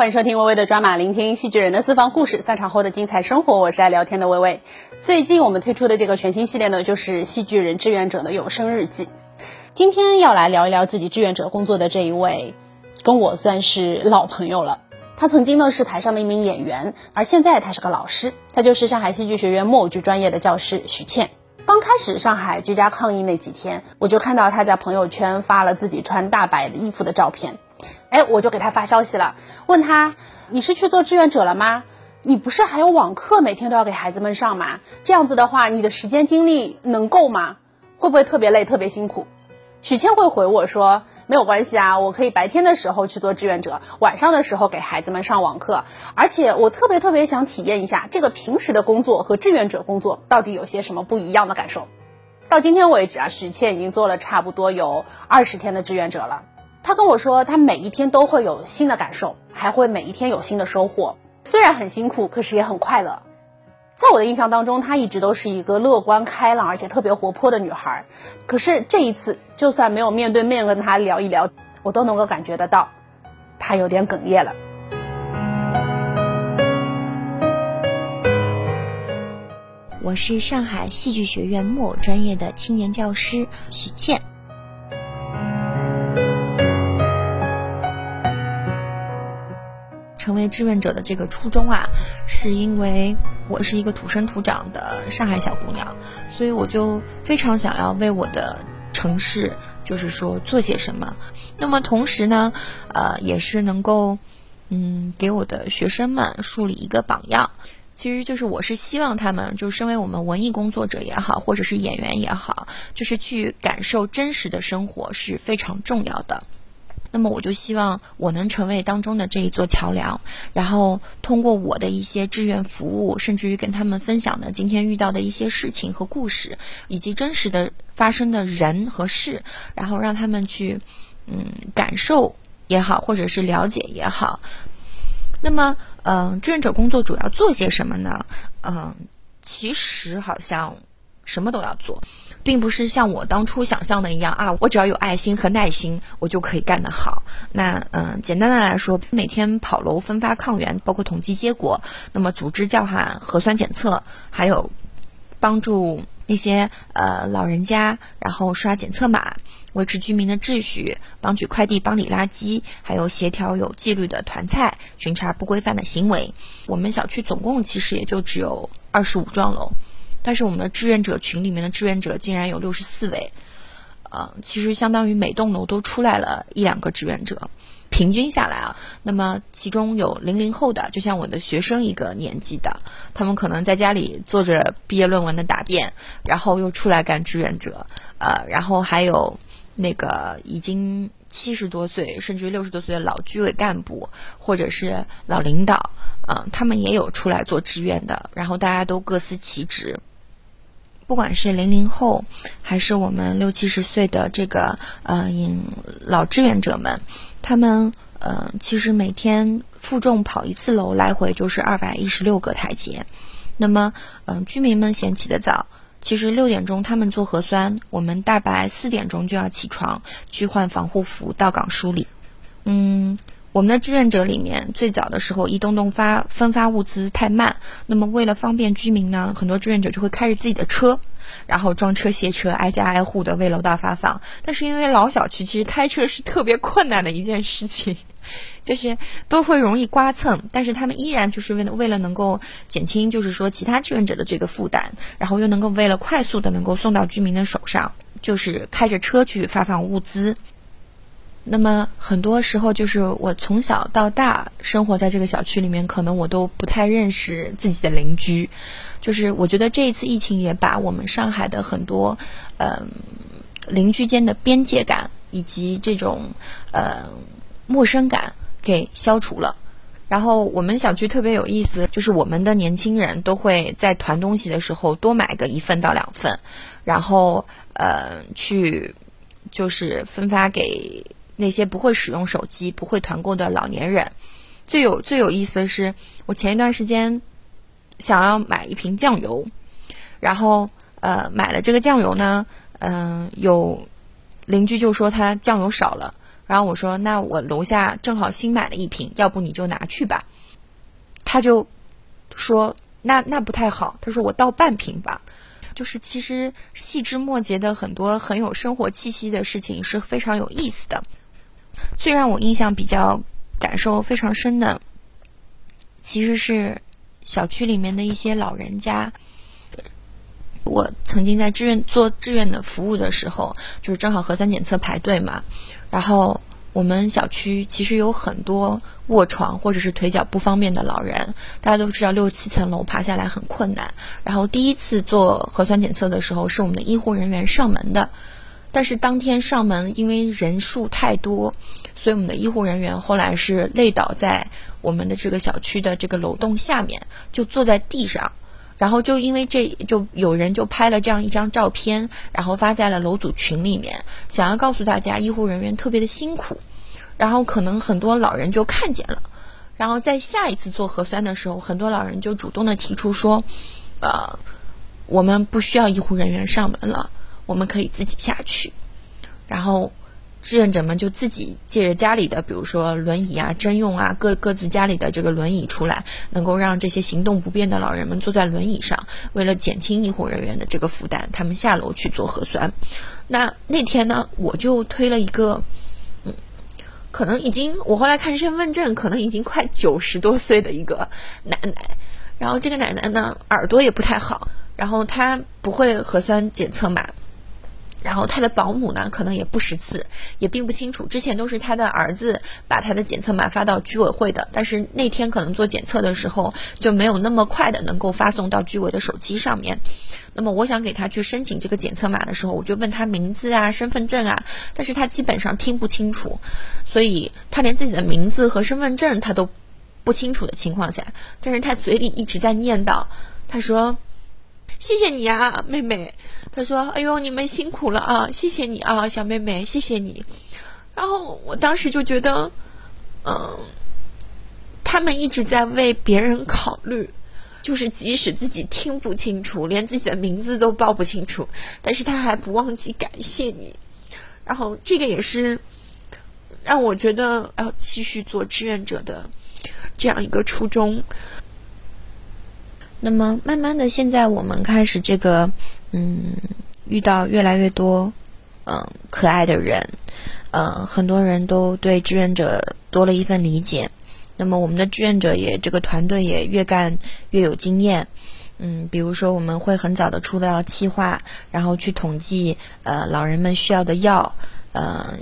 欢迎收听微微的抓马，聆听戏剧人的私房故事，散场后的精彩生活。我是爱聊天的微微。最近我们推出的这个全新系列呢，就是戏剧人志愿者的有声日记。今天要来聊一聊自己志愿者工作的这一位，跟我算是老朋友了。他曾经呢是台上的一名演员，而现在他是个老师，他就是上海戏剧学院木偶剧专业的教师许倩。刚开始上海居家抗疫那几天，我就看到他在朋友圈发了自己穿大白的衣服的照片。哎，我就给他发消息了，问他你是去做志愿者了吗？你不是还有网课每天都要给孩子们上吗？这样子的话，你的时间精力能够吗？会不会特别累、特别辛苦？许倩会回我说没有关系啊，我可以白天的时候去做志愿者，晚上的时候给孩子们上网课。而且我特别特别想体验一下这个平时的工作和志愿者工作到底有些什么不一样的感受。到今天为止啊，许倩已经做了差不多有二十天的志愿者了。他跟我说，他每一天都会有新的感受，还会每一天有新的收获。虽然很辛苦，可是也很快乐。在我的印象当中，她一直都是一个乐观开朗而且特别活泼的女孩。可是这一次，就算没有面对面跟她聊一聊，我都能够感觉得到，她有点哽咽了。我是上海戏剧学院木偶专业的青年教师许倩。成为志愿者的这个初衷啊，是因为我是一个土生土长的上海小姑娘，所以我就非常想要为我的城市，就是说做些什么。那么同时呢，呃，也是能够，嗯，给我的学生们树立一个榜样。其实就是我是希望他们，就身为我们文艺工作者也好，或者是演员也好，就是去感受真实的生活是非常重要的。那么我就希望我能成为当中的这一座桥梁，然后通过我的一些志愿服务，甚至于跟他们分享的今天遇到的一些事情和故事，以及真实的发生的人和事，然后让他们去嗯感受也好，或者是了解也好。那么，嗯，志愿者工作主要做些什么呢？嗯，其实好像。什么都要做，并不是像我当初想象的一样啊！我只要有爱心和耐心，我就可以干得好。那嗯，简单的来说，每天跑楼分发抗原，包括统计结果，那么组织叫喊核酸检测，还有帮助那些呃老人家，然后刷检测码，维持居民的秩序，帮取快递、帮理垃圾，还有协调有纪律的团菜，巡查不规范的行为。我们小区总共其实也就只有二十五幢楼。但是我们的志愿者群里面的志愿者竟然有六十四位，呃，其实相当于每栋楼都出来了一两个志愿者，平均下来啊，那么其中有零零后的，就像我的学生一个年纪的，他们可能在家里做着毕业论文的答辩，然后又出来干志愿者，呃，然后还有那个已经七十多岁甚至于六十多岁的老居委干部或者是老领导，嗯，他们也有出来做志愿的，然后大家都各司其职。不管是零零后，还是我们六七十岁的这个呃老志愿者们，他们呃其实每天负重跑一次楼，来回就是二百一十六个台阶。那么嗯，居民们嫌起得早，其实六点钟他们做核酸，我们大白四点钟就要起床去换防护服到岗梳理。嗯。我们的志愿者里面，最早的时候一栋栋发分发物资太慢，那么为了方便居民呢，很多志愿者就会开着自己的车，然后装车卸车，挨家挨户的为楼道发放。但是因为老小区其实开车是特别困难的一件事情，就是都会容易刮蹭，但是他们依然就是为了为了能够减轻就是说其他志愿者的这个负担，然后又能够为了快速的能够送到居民的手上，就是开着车去发放物资。那么很多时候，就是我从小到大生活在这个小区里面，可能我都不太认识自己的邻居。就是我觉得这一次疫情也把我们上海的很多，嗯，邻居间的边界感以及这种呃陌生感给消除了。然后我们小区特别有意思，就是我们的年轻人都会在团东西的时候多买个一份到两份，然后呃去就是分发给。那些不会使用手机、不会团购的老年人，最有最有意思的是，我前一段时间想要买一瓶酱油，然后呃买了这个酱油呢，嗯，有邻居就说他酱油少了，然后我说那我楼下正好新买了一瓶，要不你就拿去吧。他就说那那不太好，他说我倒半瓶吧。就是其实细枝末节的很多很有生活气息的事情是非常有意思的。最让我印象比较感受非常深的，其实是小区里面的一些老人家。我曾经在志愿做志愿的服务的时候，就是正好核酸检测排队嘛，然后我们小区其实有很多卧床或者是腿脚不方便的老人，大家都知道六七层楼爬下来很困难。然后第一次做核酸检测的时候，是我们的医护人员上门的，但是当天上门因为人数太多，所以我们的医护人员后来是累倒在我们的这个小区的这个楼栋下面，就坐在地上。然后就因为这就有人就拍了这样一张照片，然后发在了楼组群里面，想要告诉大家医护人员特别的辛苦。然后可能很多老人就看见了，然后在下一次做核酸的时候，很多老人就主动的提出说，呃，我们不需要医护人员上门了，我们可以自己下去。然后。志愿者们就自己借着家里的，比如说轮椅啊、征用啊，各各自家里的这个轮椅出来，能够让这些行动不便的老人们坐在轮椅上。为了减轻医护人员的这个负担，他们下楼去做核酸。那那天呢，我就推了一个，嗯，可能已经我后来看身份证，可能已经快九十多岁的一个奶奶。然后这个奶奶呢，耳朵也不太好，然后她不会核酸检测码。然后他的保姆呢，可能也不识字，也并不清楚。之前都是他的儿子把他的检测码发到居委会的，但是那天可能做检测的时候就没有那么快的能够发送到居委的手机上面。那么我想给他去申请这个检测码的时候，我就问他名字啊、身份证啊，但是他基本上听不清楚，所以他连自己的名字和身份证他都不清楚的情况下，但是他嘴里一直在念叨，他说。谢谢你呀，妹妹。他说：“哎呦，你们辛苦了啊，谢谢你啊，小妹妹，谢谢你。”然后我当时就觉得，嗯，他们一直在为别人考虑，就是即使自己听不清楚，连自己的名字都报不清楚，但是他还不忘记感谢你。然后这个也是让我觉得要继续做志愿者的这样一个初衷。那么，慢慢的，现在我们开始这个，嗯，遇到越来越多，嗯，可爱的人，嗯，很多人都对志愿者多了一份理解。那么，我们的志愿者也这个团队也越干越有经验。嗯，比如说，我们会很早的出到计划，然后去统计，呃，老人们需要的药，呃，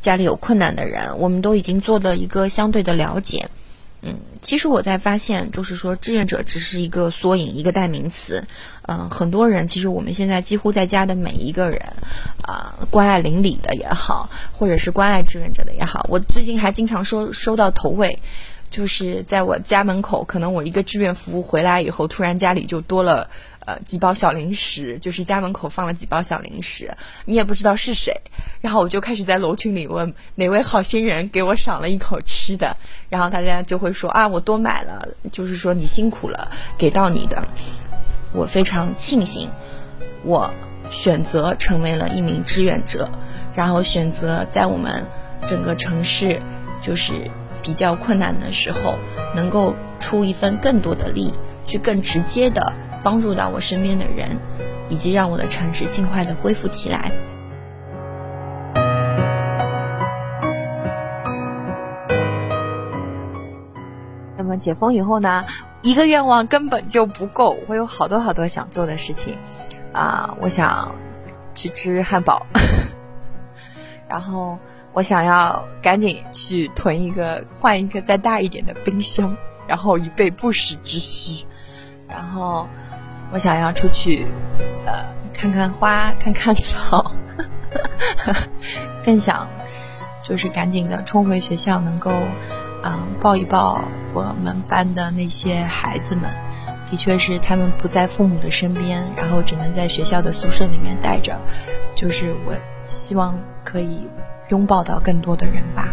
家里有困难的人，我们都已经做了一个相对的了解。嗯，其实我在发现，就是说，志愿者只是一个缩影，一个代名词。嗯，很多人，其实我们现在几乎在家的每一个人，啊，关爱邻里的也好，或者是关爱志愿者的也好，我最近还经常收收到投喂，就是在我家门口，可能我一个志愿服务回来以后，突然家里就多了。呃，几包小零食，就是家门口放了几包小零食，你也不知道是谁，然后我就开始在楼群里问哪位好心人给我赏了一口吃的，然后大家就会说啊，我多买了，就是说你辛苦了，给到你的，我非常庆幸，我选择成为了一名志愿者，然后选择在我们整个城市就是比较困难的时候，能够出一份更多的力，去更直接的。帮助到我身边的人，以及让我的城市尽快的恢复起来。那么解封以后呢？一个愿望根本就不够，我有好多好多想做的事情啊！我想去吃汉堡，然后我想要赶紧去囤一个、换一个再大一点的冰箱，然后以备不时之需，然后。我想要出去，呃，看看花，看看草，更想就是赶紧的冲回学校，能够，嗯，抱一抱我们班的那些孩子们。的确是他们不在父母的身边，然后只能在学校的宿舍里面待着。就是我希望可以拥抱到更多的人吧。